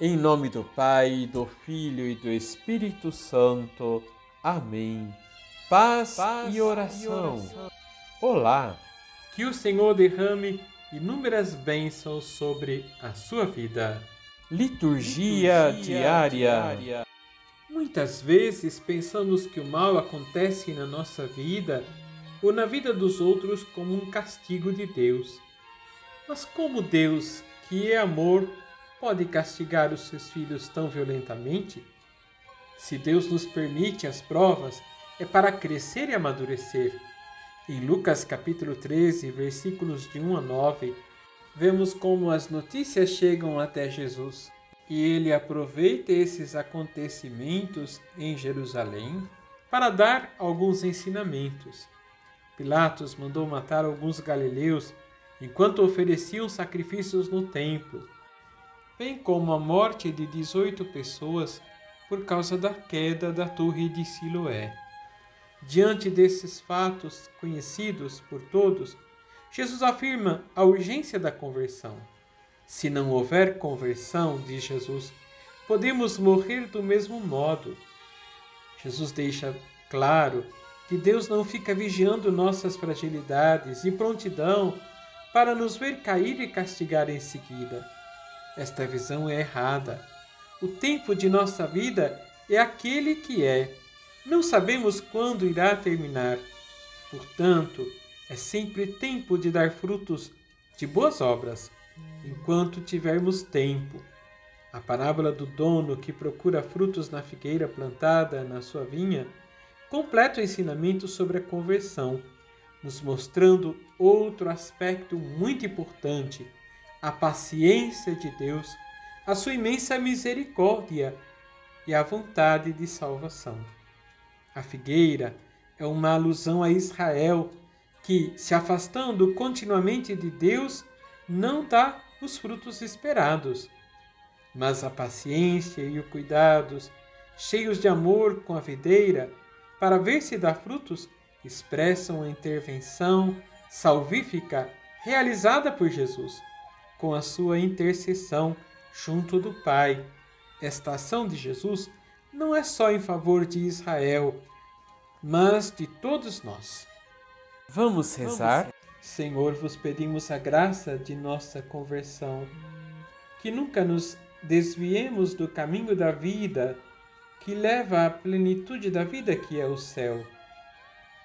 Em nome do Pai, do Filho e do Espírito Santo. Amém. Paz, Paz e, oração. e oração. Olá! Que o Senhor derrame inúmeras bênçãos sobre a sua vida. Liturgia, Liturgia diária. diária. Muitas vezes pensamos que o mal acontece na nossa vida ou na vida dos outros como um castigo de Deus. Mas como Deus, que é amor, pode castigar os seus filhos tão violentamente? Se Deus nos permite as provas, é para crescer e amadurecer. Em Lucas capítulo 13, versículos de 1 a 9, vemos como as notícias chegam até Jesus e ele aproveita esses acontecimentos em Jerusalém para dar alguns ensinamentos. Pilatos mandou matar alguns galileus enquanto ofereciam sacrifícios no templo bem como a morte de 18 pessoas por causa da queda da torre de Siloé. Diante desses fatos conhecidos por todos, Jesus afirma a urgência da conversão. Se não houver conversão, diz Jesus, podemos morrer do mesmo modo. Jesus deixa claro que Deus não fica vigiando nossas fragilidades e prontidão para nos ver cair e castigar em seguida. Esta visão é errada. O tempo de nossa vida é aquele que é. Não sabemos quando irá terminar. Portanto, é sempre tempo de dar frutos de boas obras, enquanto tivermos tempo. A parábola do dono que procura frutos na figueira plantada na sua vinha completa o ensinamento sobre a conversão, nos mostrando outro aspecto muito importante a paciência de Deus, a sua imensa misericórdia e a vontade de salvação. A figueira é uma alusão a Israel, que, se afastando continuamente de Deus, não dá os frutos esperados. Mas a paciência e o cuidados, cheios de amor com a videira, para ver se dá frutos, expressam a intervenção salvífica realizada por Jesus com a sua intercessão junto do Pai. Esta ação de Jesus não é só em favor de Israel, mas de todos nós. Vamos rezar? Senhor, vos pedimos a graça de nossa conversão, que nunca nos desviemos do caminho da vida que leva à plenitude da vida que é o céu.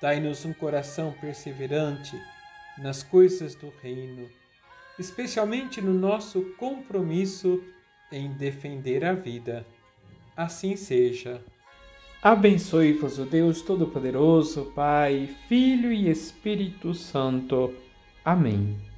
Dai-nos um coração perseverante nas coisas do reino especialmente no nosso compromisso em defender a vida. Assim seja. Abençoe-vos o Deus Todo-Poderoso, Pai, Filho e Espírito Santo. Amém.